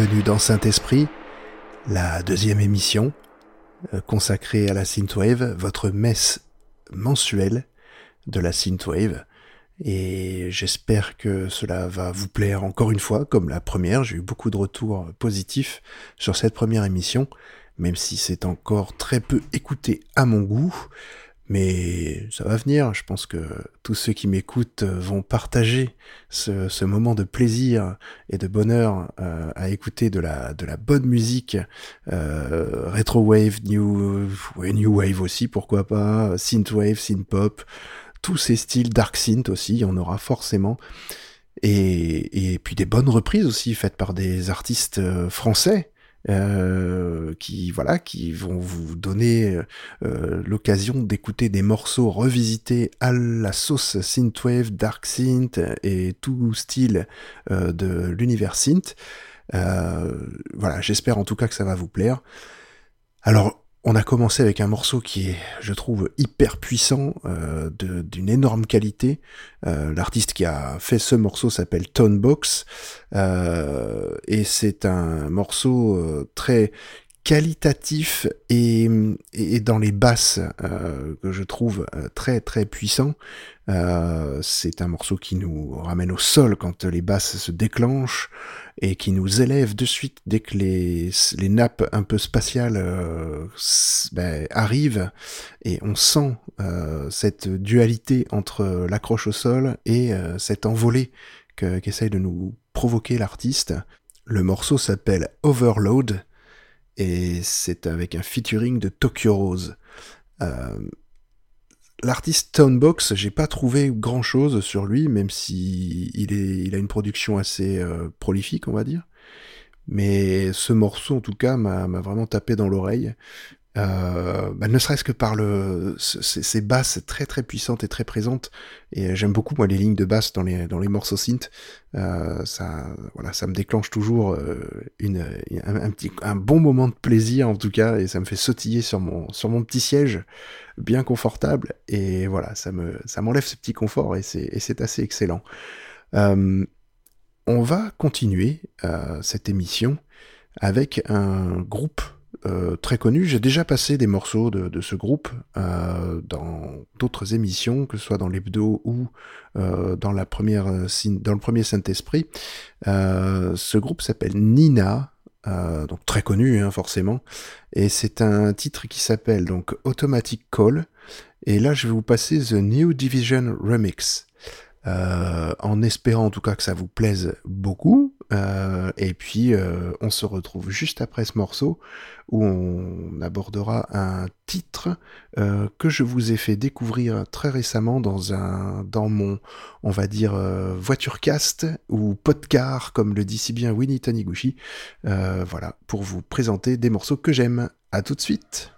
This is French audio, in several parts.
Bienvenue dans Saint-Esprit, la deuxième émission euh, consacrée à la synthwave, votre messe mensuelle de la synthwave. Et j'espère que cela va vous plaire encore une fois, comme la première. J'ai eu beaucoup de retours positifs sur cette première émission, même si c'est encore très peu écouté à mon goût. Mais ça va venir, je pense que tous ceux qui m'écoutent vont partager ce, moment de plaisir et de bonheur euh, à écouter de la, de la bonne musique, euh, retro wave, new, new wave aussi, pourquoi pas, synth wave, synth pop, tous ces styles, dark synth aussi, il y en aura forcément. Et, et puis des bonnes reprises aussi faites par des artistes euh, français euh, qui voilà qui vont vous donner euh, l'occasion d'écouter des morceaux revisités à la sauce synthwave, dark synth et tout style euh, de l'univers synth. voilà, j'espère en tout cas que ça va vous plaire. Alors on a commencé avec un morceau qui est, je trouve, hyper puissant, euh, d'une énorme qualité. Euh, l'artiste qui a fait ce morceau s'appelle Tonebox, euh, et c'est un morceau très qualitatif et, dans les basses que je trouve très très puissant. C'est un morceau qui nous ramène au sol quand les basses se déclenchent et qui nous élève de suite dès que les, les nappes un peu spatiales euh, ben, arrivent et on sent euh, cette dualité entre l'accroche au sol et cette envolée qu'essaye de nous provoquer l'artiste. Le morceau s'appelle Overload et c'est avec un featuring de Tokyo Rose. L'artiste Tonebox, j'ai pas trouvé grand chose sur lui, même si il, est, il a une production assez euh, prolifique, on va dire. Mais ce morceau, en tout cas, m'a vraiment tapé dans l'oreille. Euh, bah, ne serait-ce que par le ces basses très très puissantes et très présentes. Et j'aime beaucoup moi les lignes de basse dans les dans les morceaux synth. Euh, ça voilà ça me déclenche toujours euh, une un, petit un bon moment de plaisir en tout cas. Et ça me fait sautiller sur mon sur mon petit siège bien confortable. Et voilà ça me ça m'enlève ce petit confort et c'est et c'est assez excellent. Euh, on va continuer euh, cette émission avec un groupe euh, très connu. J'ai déjà passé des morceaux de, ce groupe euh, dans d'autres émissions, que ce soit dans l'hebdo ou euh, dans le premier Saint-Esprit. ce groupe s'appelle Nina. donc très connu hein, forcément et c'est un titre qui s'appelle donc Automatic Call et là je vais vous passer The New Division Remix en espérant en tout cas que ça vous plaise beaucoup euh, et puis, euh, on se retrouve juste après ce morceau où on abordera un titre euh, que je vous ai fait découvrir très récemment dans un, dans mon, on va dire, voiturecast ou podcar, comme le dit si bien Winnie Taniguchi. voilà, pour vous présenter des morceaux que j'aime. À tout de suite.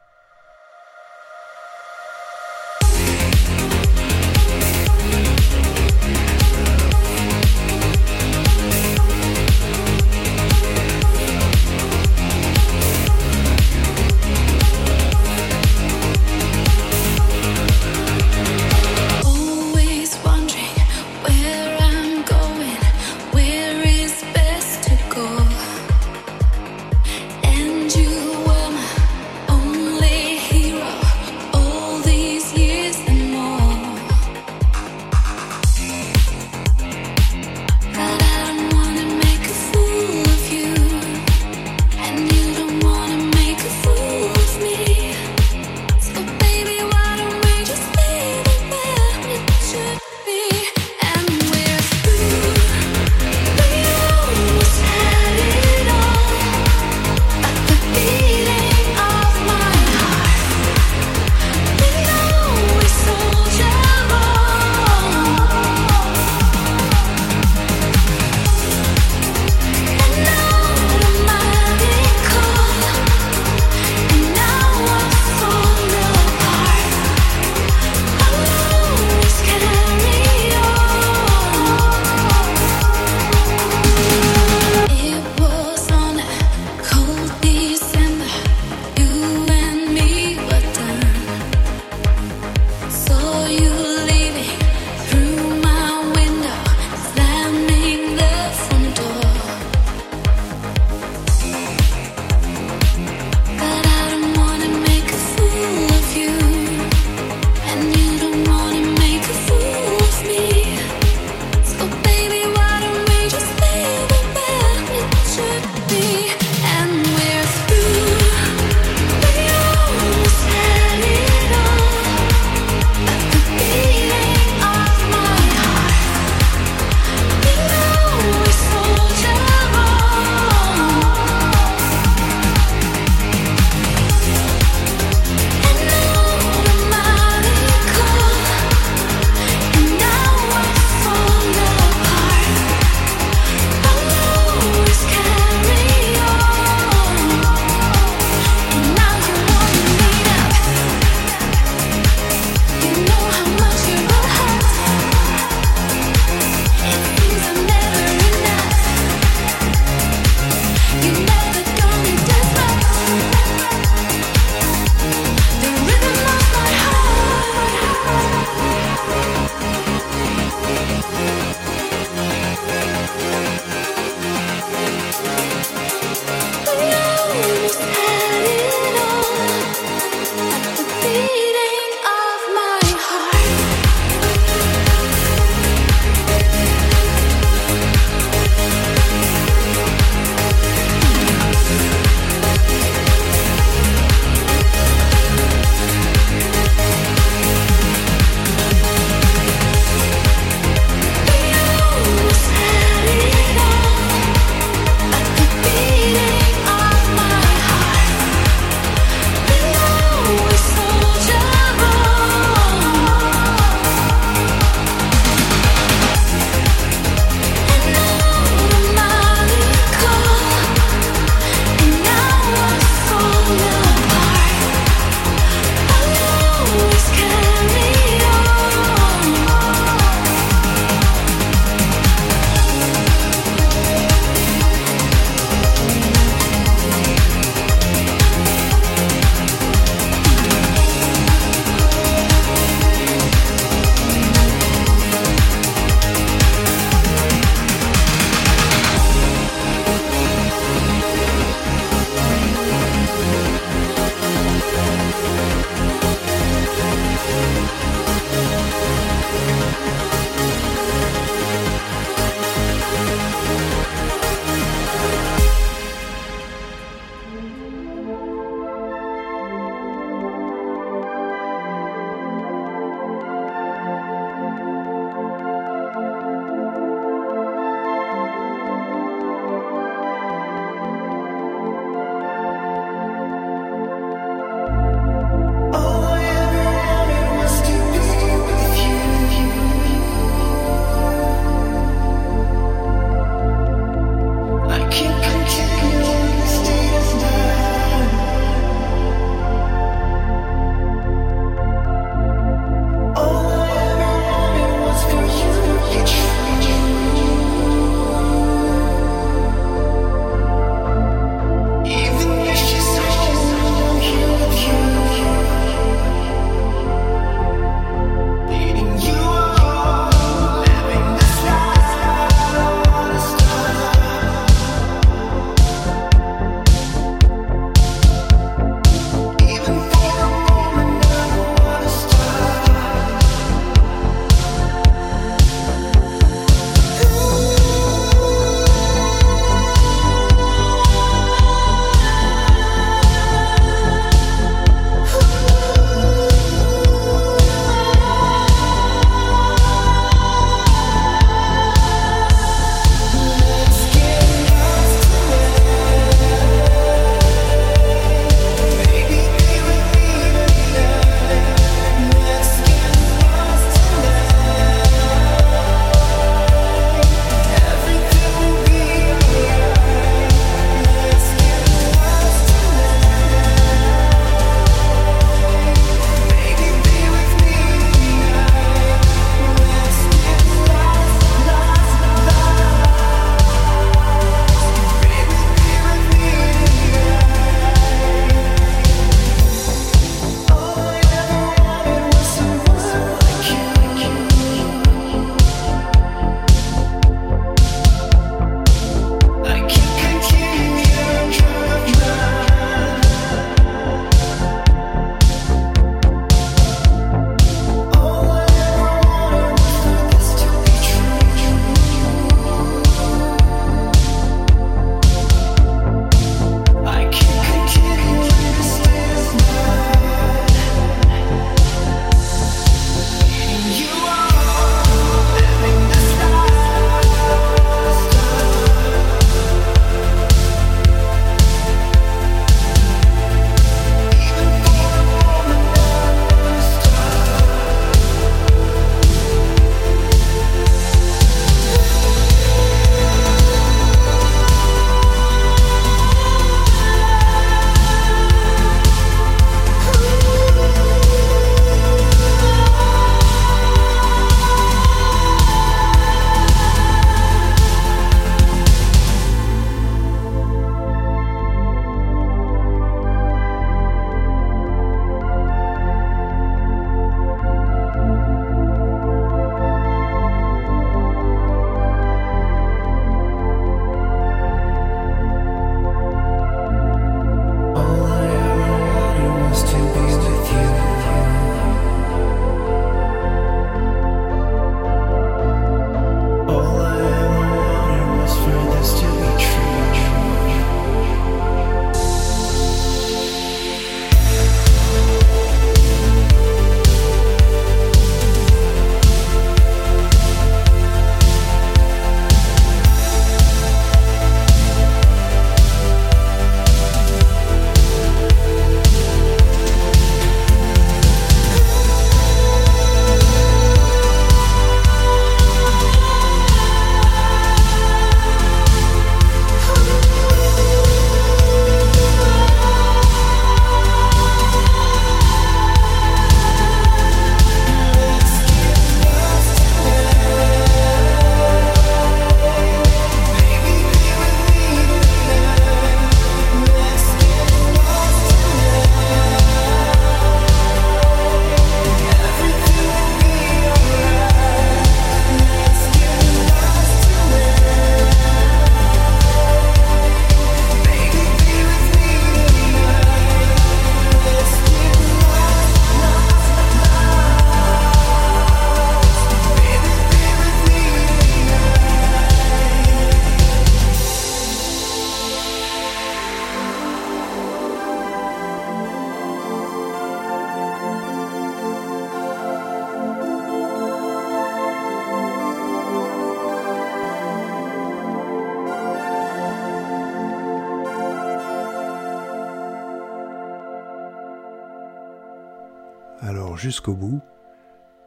Jusqu'au bout,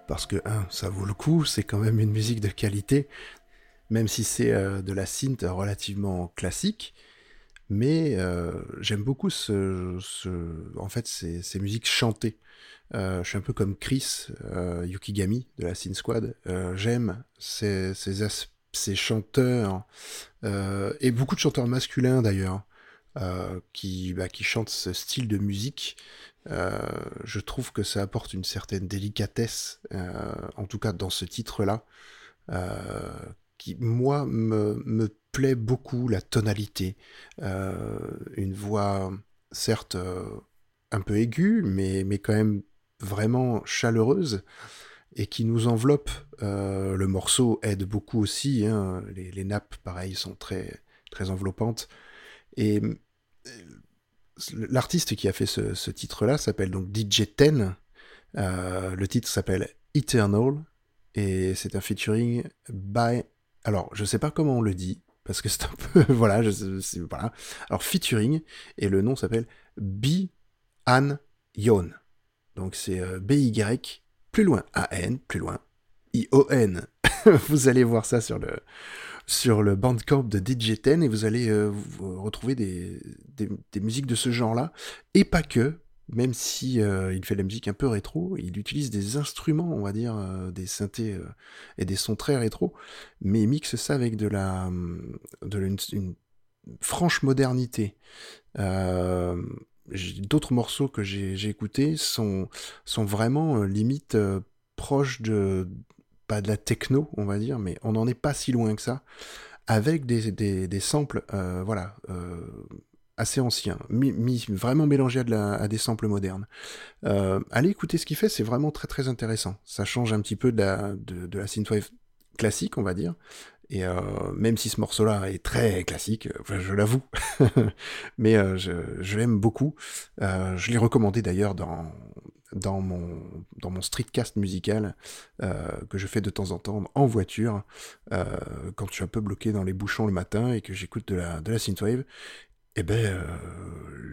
parce que, ça vaut le coup, c'est quand même une musique de qualité, même si c'est euh, de la synth relativement classique, mais euh, j'aime beaucoup ce, en fait, ces, ces musiques chantées. Euh, je suis un peu comme Chris Yukigami de la Synth Squad. j'aime ces, ces, ces, chanteurs, et beaucoup de chanteurs masculins d'ailleurs, qui, bah, qui chantent ce style de musique euh, je trouve que ça apporte une certaine délicatesse, euh, en tout cas dans ce titre-là, euh, qui, moi, me, me, plaît beaucoup, la tonalité. une voix, certes, un peu aiguë, mais, mais quand même vraiment chaleureuse et qui nous enveloppe. le morceau aide beaucoup aussi. Hein. Les, les, nappes, pareil, sont très, très enveloppantes. Et l'artiste qui a fait ce, titre-là s'appelle donc DJ Ten. Euh, le titre s'appelle Eternal et c'est un featuring by. Alors, je sais pas comment on le dit parce que c'est un peu voilà, je, voilà. Alors featuring et le nom s'appelle B An Yon. Donc c'est euh, B Y plus loin A N plus loin I O N. Vous allez voir ça sur le sur le Bandcamp de DJ Ten et vous allez euh, retrouver des, des, musiques de ce genre-là. Et pas que, même si euh, il fait la musique un peu rétro, il utilise des instruments, on va dire, euh, des synthés et des sons très rétro, mais il mixe ça avec de la, de une, franche modernité. D'autres morceaux que j'ai écoutés sont, sont vraiment limite proches de, pas de la techno, on va dire, mais on n'en est pas si loin que ça, avec des, samples, euh, voilà, euh, assez anciens, mis, vraiment mélangés à, des samples modernes. Euh, allez écouter ce qu'il fait, c'est vraiment très très intéressant. Ça change un petit peu de la, de, classique, on va dire. Et même si ce morceau-là est très classique, je l'avoue, mais je, je l'aime beaucoup. je l'ai recommandé d'ailleurs dans, dans mon, dans mon streetcast musical euh, que je fais de temps en temps en voiture euh, quand je suis un peu bloqué dans les bouchons le matin et que j'écoute de la, de la synthwave. Eh ben, euh,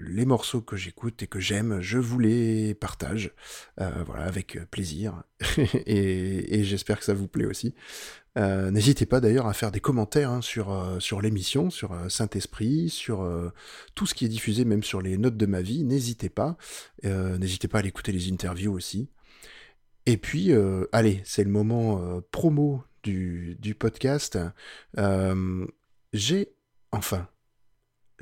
les morceaux que j'écoute et que j'aime, je vous les partage, voilà, avec plaisir. et, j'espère que ça vous plaît aussi. Euh, n'hésitez pas d'ailleurs à faire des commentaires hein, sur, euh, l'émission, sur euh, Saint-Esprit, sur tout ce qui est diffusé, même sur les notes de ma vie. N'hésitez pas. N'hésitez pas à aller écouter les interviews aussi. Et puis, allez, c'est le moment promo du podcast. J'ai, enfin,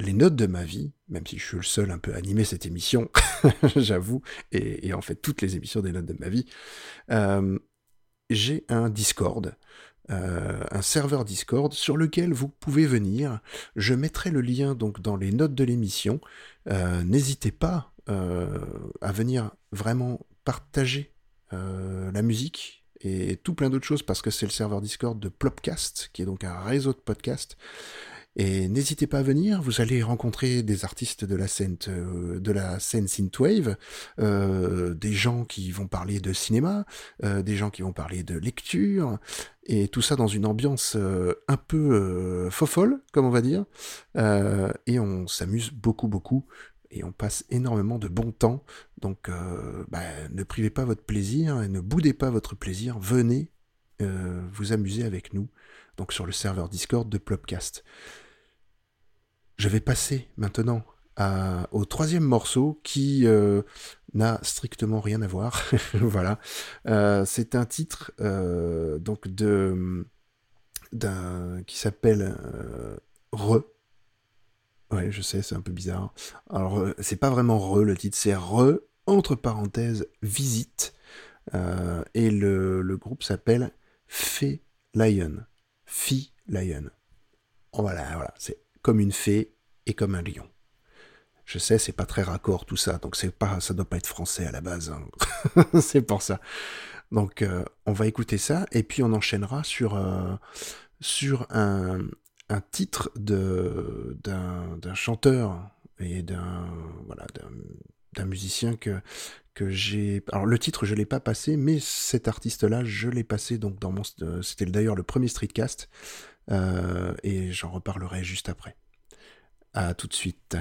les notes de ma vie, même si je suis le seul un peu à animer cette émission, j'avoue, et, en fait toutes les émissions des notes de ma vie, j'ai un Discord euh, un serveur Discord sur lequel vous pouvez venir. Je mettrai le lien donc dans les notes de l'émission. Euh, n'hésitez pas euh, à venir vraiment partager la musique et tout plein d'autres choses parce que c'est le serveur Discord de Plopcast, qui est donc un réseau de podcasts et n'hésitez pas à venir, vous allez rencontrer des artistes de la scène, euh, de synthwave, euh, des gens qui vont parler de cinéma, euh, des gens qui vont parler de lecture, et tout ça dans une ambiance un peu fofolle, comme on va dire. et on s'amuse beaucoup, beaucoup, et on passe énormément de bon temps. Donc, bah, ne privez pas votre plaisir, et ne boudez pas votre plaisir, venez vous amuser avec nous, donc sur le serveur Discord de Plopcast. Je vais passer maintenant au troisième morceau qui euh, n'a strictement rien à voir. voilà. Euh, c'est un titre euh, donc qui s'appelle Re. Ouais, je sais, c'est un peu bizarre. Alors, c'est pas vraiment Re le titre, c'est Re entre parenthèses Visite. et le, groupe s'appelle Fee Lion. Fee Lion. Voilà, voilà, c'est comme une fée et comme un lion. Je sais, c'est pas très raccord tout ça, donc c'est pas, ça doit pas être français à la base. Hein. c'est pour ça. Donc euh, on va écouter ça et puis on enchaînera sur euh, sur un, un titre de d'un chanteur et d'un voilà d'un musicien que alors le titre je l'ai pas passé mais cet artiste là je l'ai passé donc dans mon c'était d'ailleurs le premier streetcast euh, et j'en reparlerai juste après. À tout de suite.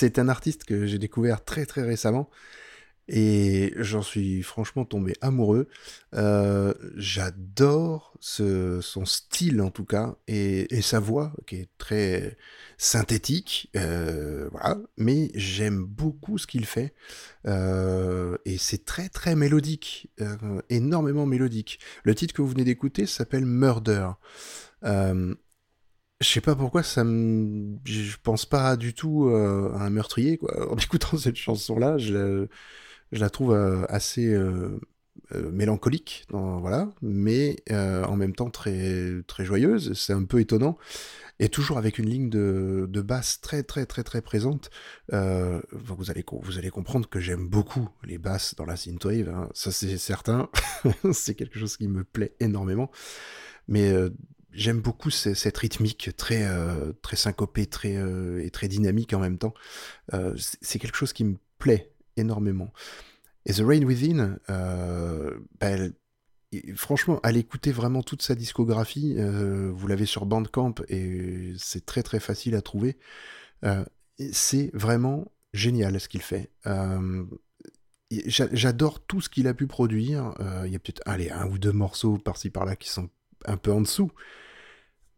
C'est un artiste que j'ai découvert très très récemment et j'en suis franchement tombé amoureux. Euh, j'adore son style en tout cas et, sa voix qui est très synthétique, euh. Mais j'aime beaucoup ce qu'il fait euh, et c'est très très mélodique, énormément mélodique. Le titre que vous venez d'écouter s'appelle Murder. Je sais pas pourquoi ça me, je pense pas du tout à un meurtrier quoi. En écoutant cette chanson là, je la trouve euh, assez euh, euh, mélancolique, voilà, mais en même temps très très joyeuse. C'est un peu étonnant et toujours avec une ligne de, de basse très très très très présente. vous allez vous allez comprendre que j'aime beaucoup les basses dans la synthwave, hein. ça c'est certain. c'est quelque chose qui me plaît énormément, mais j'aime beaucoup cette rythmique très très syncopée, très et très dynamique en même temps. c'est quelque chose qui me plaît énormément. Et The Rain Within, euh, ben, franchement, allez écouter vraiment toute sa discographie. Euh, vous l'avez sur Bandcamp et c'est très très facile à trouver. Euh, c'est vraiment génial ce qu'il fait. J'adore tout ce qu'il a pu produire. Il y a peut-être un ou deux morceaux par-ci par-là qui sont un peu en dessous.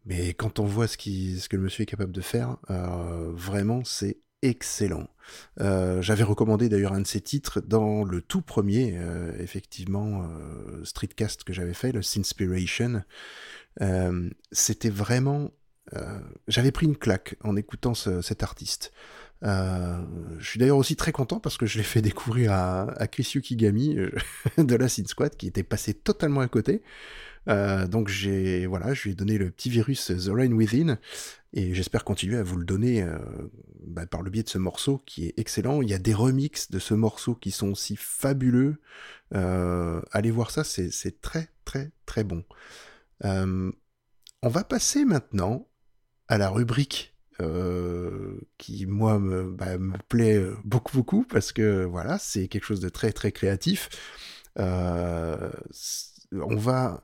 Mais quand on voit ce, que le monsieur est capable de faire, vraiment, c'est excellent. Euh, j'avais recommandé d'ailleurs un de ses titres dans le tout premier, euh, effectivement, euh, streetcast que j'avais fait, le Sinspiration. C'était vraiment... j'avais pris une claque en écoutant cet artiste. je suis d'ailleurs aussi très content parce que je l'ai fait découvrir à, à Chris de la Sin Squad qui était passé totalement à côté. Euh, donc j'ai voilà, je lui ai donné le petit virus The Rain Within et j'espère continuer à vous le donner euh, bah, par le biais de ce morceau qui est excellent. Il y a des remixes de ce morceau qui sont aussi fabuleux. Euh, allez voir ça, c'est très très très bon. on va passer maintenant à la rubrique qui moi me, bah, me, plaît beaucoup beaucoup parce que voilà c'est quelque chose de très très créatif. on va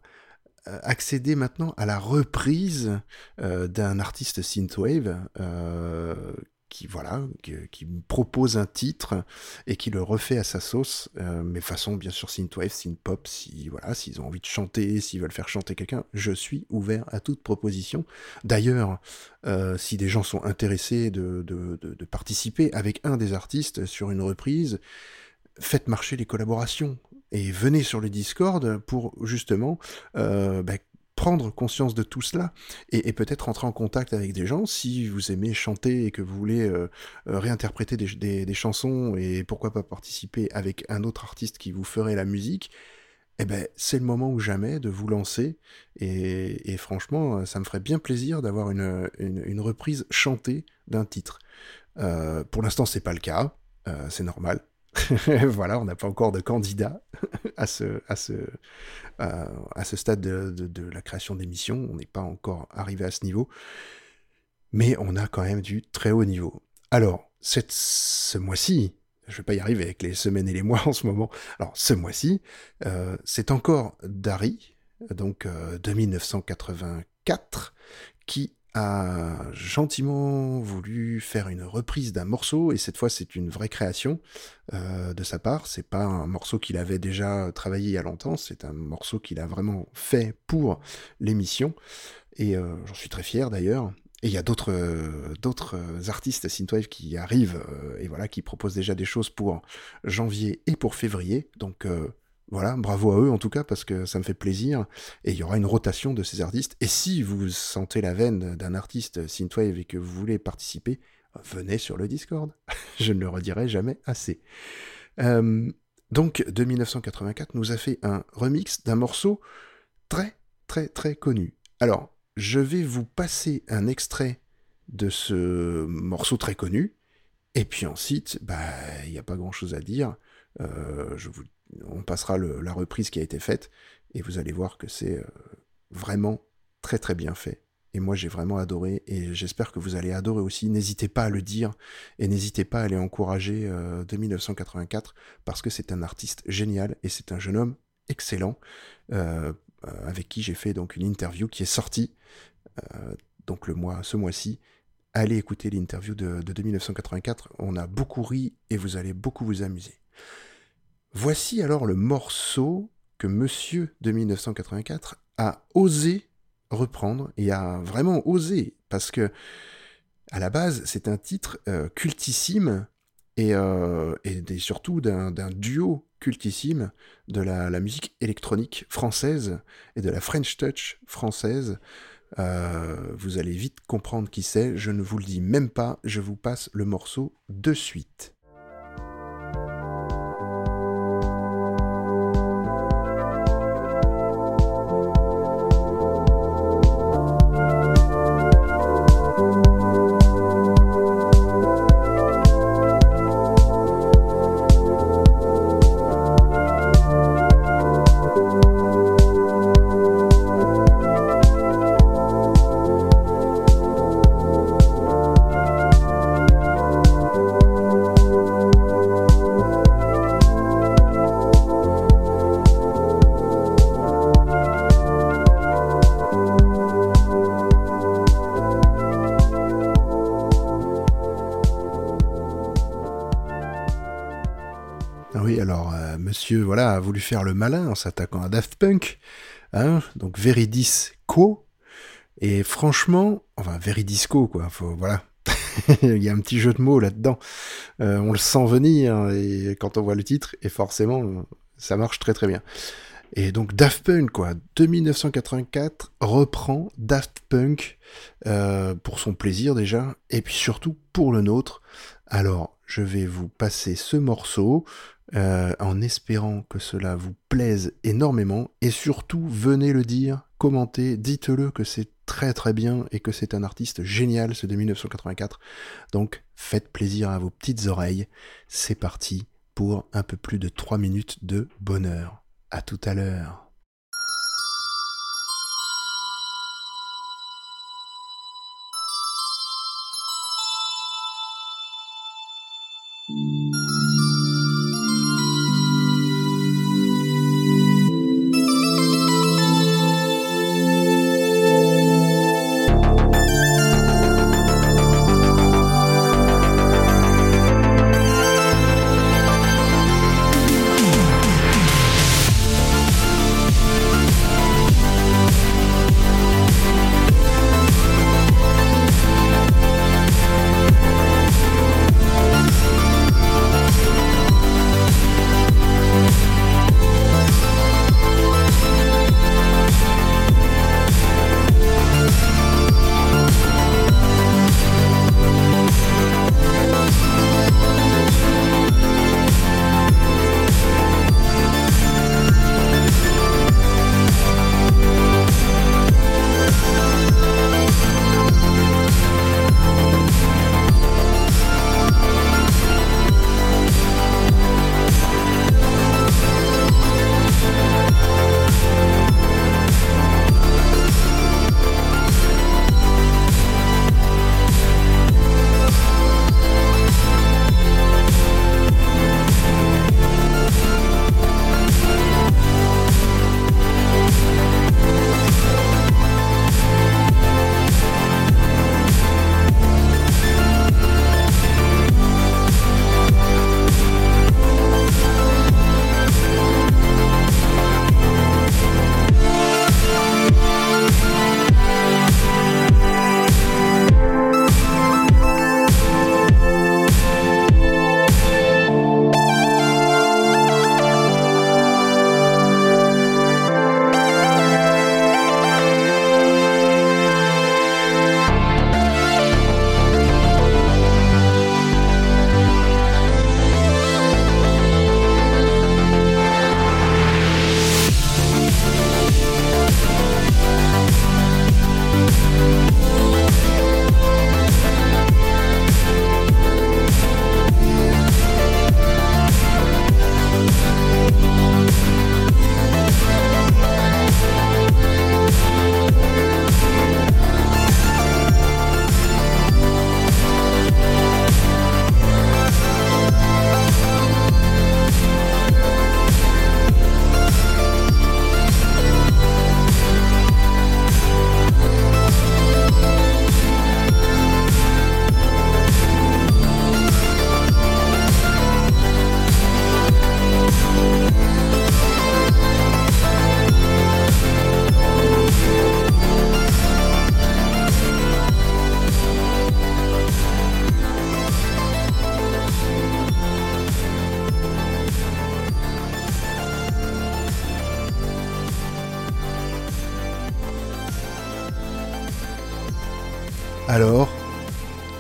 accéder maintenant à la reprise euh, d'un artiste synthwave euh, qui voilà qui, propose un titre et qui le refait à sa sauce mais façon bien sûr synthwave synthpop si voilà s'ils ont envie de chanter s'ils veulent faire chanter quelqu'un je suis ouvert à toute proposition. D'ailleurs si des gens sont intéressés de, de, de, participer avec un des artistes sur une reprise faites marcher les collaborations et venez sur le Discord pour justement euh, bah, prendre conscience de tout cela et, peut-être entrer en contact avec des gens si vous aimez chanter et que vous voulez euh, euh, réinterpréter des, chansons et pourquoi pas participer avec un autre artiste qui vous ferait la musique. Eh ben, c'est le moment ou jamais de vous lancer et, franchement, ça me ferait bien plaisir d'avoir une, une, reprise chantée d'un titre. pour l'instant, c'est pas le cas, c'est normal. voilà, on n'a pas encore de candidat à ce, à ce, ce stade de, la création d'émissions. On n'est pas encore arrivé à ce niveau. Mais on a quand même du très haut niveau. Alors, ce mois-ci, je vais pas y arriver avec les semaines et les mois en ce moment. Alors, ce mois-ci, euh, c'est encore Dari, donc euh, de 1984, qui a gentiment voulu faire une reprise d'un morceau et cette fois c'est une vraie création euh, de sa part. C'est pas un morceau qu'il avait déjà travaillé il y a longtemps, c'est un morceau qu'il a vraiment fait pour l'émission et euh, j'en suis très fier d'ailleurs. Et il y a d'autres euh, d'autres artistes synthwave qui arrivent et voilà qui proposent déjà des choses pour janvier et pour février. Donc voilà, bravo à eux en tout cas parce que ça me fait plaisir et il y aura une rotation de ces artistes. Et si vous sentez la veine d'un artiste synthwave et que vous voulez participer, venez sur le Discord. Je ne le redirai jamais assez. Euh, donc de 1984 nous a fait un remix d'un morceau très très très connu. Alors je vais vous passer un extrait de ce morceau très connu et puis ensuite bah il n'y a pas grand chose à dire. Euh, je vous on passera la reprise qui a été faite et vous allez voir que c'est euh, vraiment très très bien fait. Et moi j'ai vraiment adoré et j'espère que vous allez adorer aussi. N'hésitez pas à le dire et n'hésitez pas à aller encourager euh, de 1984 parce que c'est un artiste génial et c'est un jeune homme excellent euh, avec qui j'ai fait donc une interview qui est sortie donc le mois ce mois-ci allez écouter l'interview de, de 1984. On a beaucoup ri et vous allez beaucoup vous amuser. Voici alors le morceau que Monsieur de 1984 a osé reprendre et a vraiment osé parce que à la base c'est un titre euh, cultissime et, euh, surtout d'un duo cultissime de la, la, musique électronique française et de la French Touch française. Euh, vous allez vite comprendre qui c'est, je ne vous le dis même pas, je vous passe le morceau de suite. Faire le malin en s'attaquant à Daft Punk, hein, donc Veridisco, et franchement, enfin Veridisco quoi, faut, voilà, il y a un petit jeu de mots là-dedans, euh, on le sent venir et quand on voit le titre, et forcément, ça marche très très bien. Et donc Daft Punk, quoi, de 1984, reprend Daft Punk euh, pour son plaisir déjà, et puis surtout pour le nôtre. Alors, je vais vous passer ce morceau. Euh, en espérant que cela vous plaise énormément, et surtout venez le dire, commentez, dites-le que c'est très très bien et que c'est un artiste génial ce de 1984. Donc faites plaisir à vos petites oreilles, c'est parti pour un peu plus de 3 minutes de bonheur. À tout à l'heure.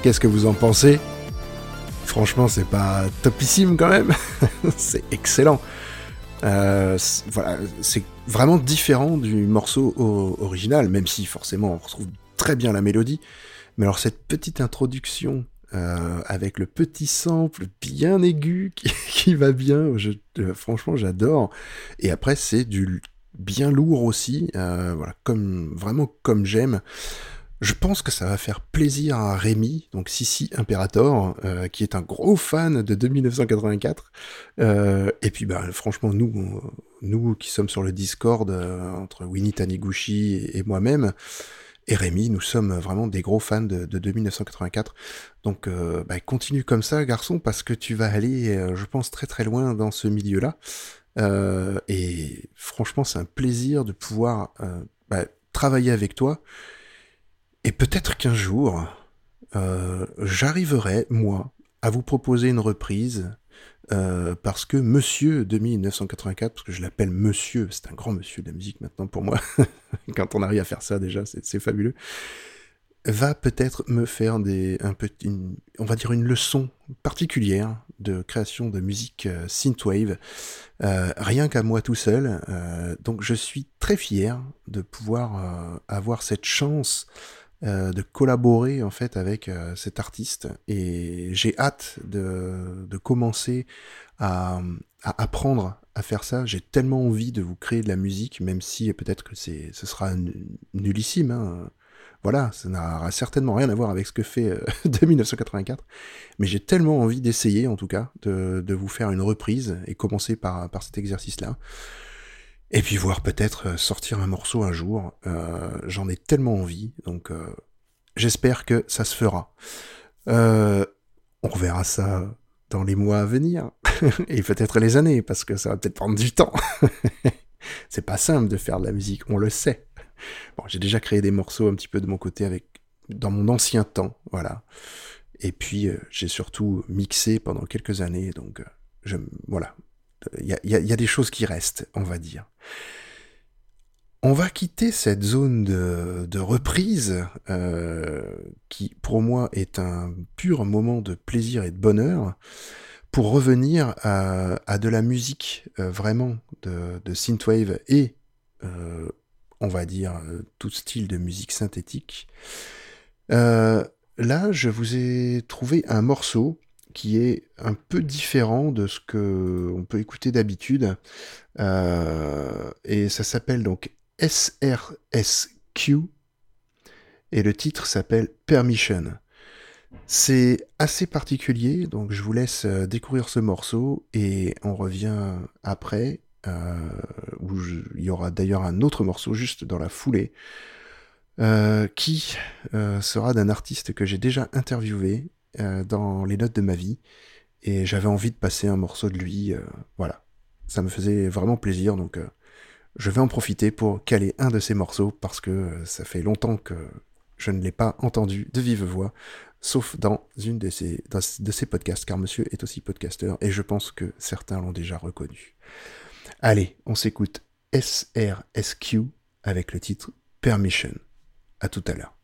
Qu'est-ce que vous en pensez Franchement, c'est pas topissime quand même. c'est excellent. Euh, voilà, c'est vraiment différent du morceau original, même si forcément on retrouve très bien la mélodie. Mais alors cette petite introduction euh, avec le petit sample bien aigu qui, va bien, je, euh, franchement j'adore. Et après c'est du bien lourd aussi, voilà, comme vraiment comme j'aime. Je pense que ça va faire plaisir à Rémi, donc Sissi Imperator, euh, qui est un gros fan de 2984. Euh, et puis, bah, franchement, nous, qui sommes sur le Discord euh, entre Winnie Taniguchi et, moi-même, et Rémi, nous sommes vraiment des gros fans de, de 2984. Donc, bah, continue comme ça, garçon, parce que tu vas aller, je pense, très très loin dans ce milieu-là. et franchement, c'est un plaisir de pouvoir bah, travailler avec toi et peut-être qu'un jour, euh, j'arriverai, moi, à vous proposer une reprise, euh, parce que Monsieur de 1984, parce que je l'appelle Monsieur, c'est un grand monsieur de la musique maintenant pour moi, quand on arrive à faire ça déjà, c'est fabuleux, va peut-être me faire des, un peu, on va dire une leçon particulière de création de musique euh, synthwave, rien qu'à moi tout seul. Donc je suis très fier de pouvoir avoir cette chance euh, de collaborer en fait avec euh, cet artiste et j'ai hâte de, de commencer à, à, apprendre à faire ça. J'ai tellement envie de vous créer de la musique, même si peut-être que c'est ce sera nullissime. Hein. Voilà, ça n'aura certainement rien à voir avec ce que fait euh, de 1984, mais j'ai tellement envie d'essayer en tout cas de, de vous faire une reprise et commencer par, par cet exercice-là. Et puis voir peut-être euh, sortir un morceau un jour. Euh, J'en ai tellement envie, donc euh, j'espère que ça se fera. On verra ça dans les mois à venir, et peut-être les années, parce que ça va peut-être prendre du temps. C'est pas simple de faire de la musique, on le sait. Bon, j'ai déjà créé des morceaux un petit peu de mon côté avec dans mon ancien temps, voilà. Et puis j'ai surtout mixé pendant quelques années, donc voilà, il y a, des choses qui restent, on va dire. On va quitter cette zone de, reprise euh, qui, pour moi, est un pur moment de plaisir et de bonheur, pour revenir à, de la musique euh, vraiment de, synthwave et, euh, on va dire, tout style de musique synthétique. là, je vous ai trouvé un morceau qui est un peu différent de ce que on peut écouter d'habitude. Euh, et ça s'appelle donc SRSQ. Et le titre s'appelle Permission. C'est assez particulier, donc je vous laisse euh, découvrir ce morceau et on revient après, euh, où il y aura d'ailleurs un autre morceau juste dans la foulée, qui sera d'un artiste que j'ai déjà interviewé euh, dans les notes de ma vie et j'avais envie de passer un morceau de lui. Euh, voilà, ça me faisait vraiment plaisir donc euh, je vais en profiter pour caler un de ces morceaux parce que ça fait longtemps que je ne l'ai pas entendu de vive voix, sauf dans une de ces, de ces podcasts, car monsieur est aussi podcasteur et je pense que certains l'ont déjà reconnu. Allez, on s'écoute SRSQ avec le titre Permission. À tout à l'heure.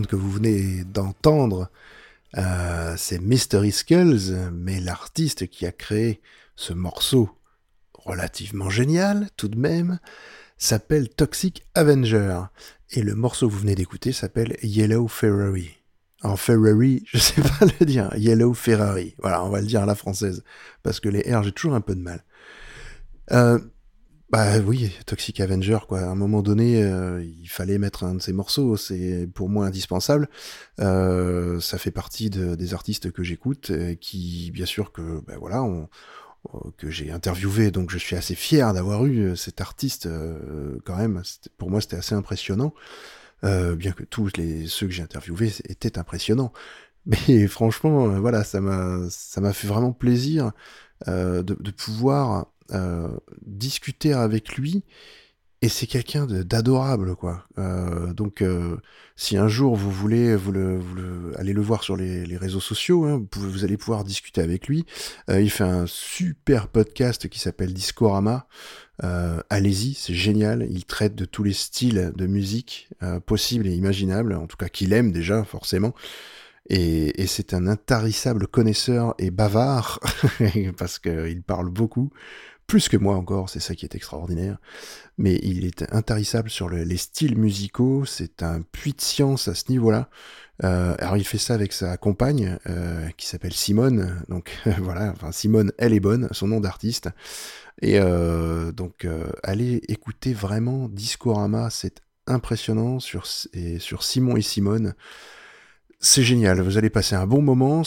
Que vous venez d'entendre, euh, c'est Mystery Skulls, mais l'artiste qui a créé ce morceau relativement génial, tout de même, s'appelle Toxic Avenger. Et le morceau que vous venez d'écouter s'appelle Yellow Ferrari. En Ferrari, je sais pas le dire. Yellow Ferrari. Voilà, on va le dire à la française. Parce que les R, j'ai toujours un peu de mal. Euh, bah oui, Toxic Avenger, quoi. À un moment donné, euh, il fallait mettre un de ces morceaux. C'est pour moi indispensable. Euh, ça fait partie de, des artistes que j'écoute, euh, qui, bien sûr, que, ben voilà, on, que j'ai interviewé, donc je suis assez fier d'avoir eu cet artiste. quand même, pour moi, c'était assez impressionnant. bien que tous les ceux que j'ai interviewés étaient impressionnants. Mais franchement, voilà, ça m'a fait vraiment plaisir de pouvoir euh, discuter avec lui et c'est quelqu'un d'adorable quoi. Euh, donc euh, si un jour vous voulez vous le, vous le voir sur les, réseaux sociaux, hein, vous, allez pouvoir discuter avec lui. il fait un super podcast qui s'appelle Discorama. Allez-y, c'est génial. Il traite de tous les styles de musique possibles et imaginables, en tout cas qu'il aime déjà forcément. Et c'est un intarissable connaisseur et bavard parce qu'il parle beaucoup plus que moi encore, c'est ça qui est extraordinaire. Mais il est intarissable sur les styles musicaux, c'est un puits de science à ce niveau-là. Euh, alors il fait ça avec sa compagne euh, qui s'appelle Simone. Donc voilà, enfin Simone, elle est bonne, son nom d'artiste. Et euh, donc allez écouter vraiment Discorama, c'est impressionnant sur, et sur Simon et Simone. C'est génial, vous allez passer un bon moment,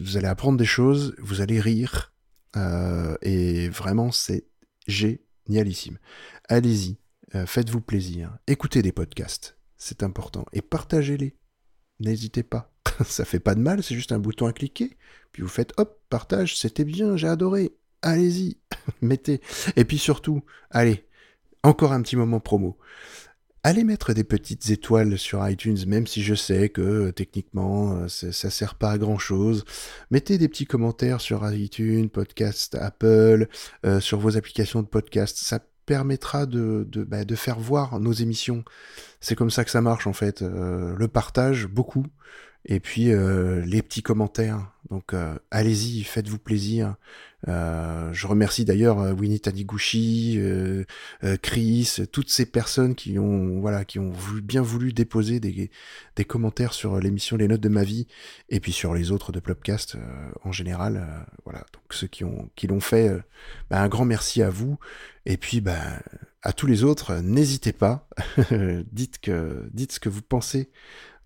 vous allez apprendre des choses, vous allez rire, euh, et vraiment, c'est génialissime. Allez-y, euh, faites-vous plaisir, écoutez des podcasts, c'est important, et partagez-les. N'hésitez pas. Ça fait pas de mal, c'est juste un bouton à cliquer. Puis vous faites hop, partage, c'était bien, j'ai adoré. Allez-y, mettez. Et puis surtout, allez, encore un petit moment promo allez mettre des petites étoiles sur iTunes, même si je sais que euh, techniquement euh, ça sert pas à grand chose. Mettez des petits commentaires sur iTunes, podcast Apple, euh, sur vos applications de podcast. Ça permettra bah, de faire voir nos émissions. C'est comme ça que ça marche en fait. le partage, beaucoup et puis euh, les petits commentaires. Donc euh, allez-y, faites-vous plaisir. Euh, je remercie d'ailleurs euh, Winnie Taniguchi, euh, Chris, toutes ces personnes qui ont voilà qui ont bien voulu déposer des, des commentaires sur l'émission Les Notes de ma vie et puis sur les autres de Plopcast en général. voilà, donc ceux qui ont qui l'ont fait, bah, un grand merci à vous. Et puis bah, à tous les autres, n'hésitez pas, dites que dites ce que vous pensez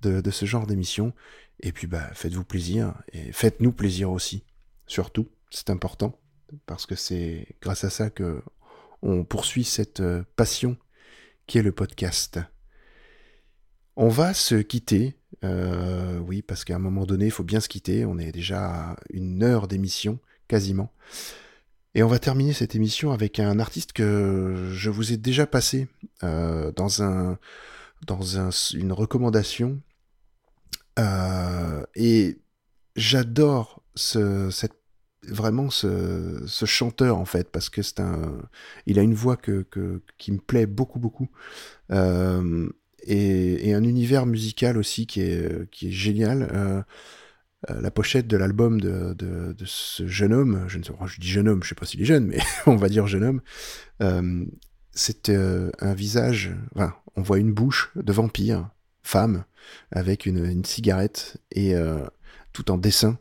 de, ce genre d'émission. Et puis, bah, faites-vous plaisir et faites-nous plaisir aussi. Surtout, c'est important parce que c'est grâce à ça que on poursuit cette euh, passion qui est le podcast. On va se quitter, euh, oui, parce qu'à un moment donné, il faut bien se quitter. On est déjà à une heure d'émission, quasiment. Et on va terminer cette émission avec un artiste que je vous ai déjà passé euh, dans un dans un, une recommandation euh, et j'adore ce, vraiment ce, chanteur en fait parce que c'est un, il a une voix que, qui me plaît beaucoup beaucoup euh, et, un univers musical aussi qui est qui est génial. Euh, la pochette de l'album de, ce jeune homme, je ne sais pas, je dis jeune homme, je sais pas s'il est jeune, mais on va dire jeune homme. C'est un visage, enfin, on voit une bouche de vampire femme avec une, cigarette et euh, tout en dessin.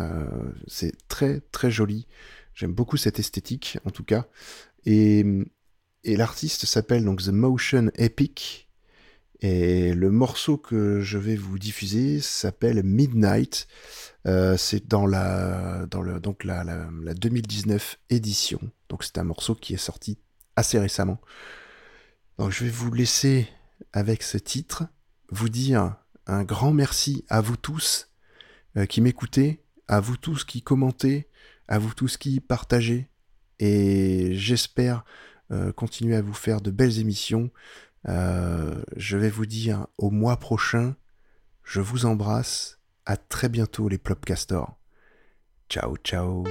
Euh, c'est très très joli. J'aime beaucoup cette esthétique en tout cas. Et, et l'artiste s'appelle donc The Motion Epic. Et le morceau que je vais vous diffuser s'appelle Midnight. Euh, c'est dans la dans le donc la, la, la 2019 édition. Donc c'est un morceau qui est sorti assez récemment. Donc je vais vous laisser avec ce titre vous dire un grand merci à vous tous euh, qui m'écoutez, à vous tous qui commentez, à vous tous qui partagez. Et j'espère euh, continuer à vous faire de belles émissions. Euh, je vais vous dire au mois prochain. Je vous embrasse. À très bientôt les Plopcastors. Ciao, ciao.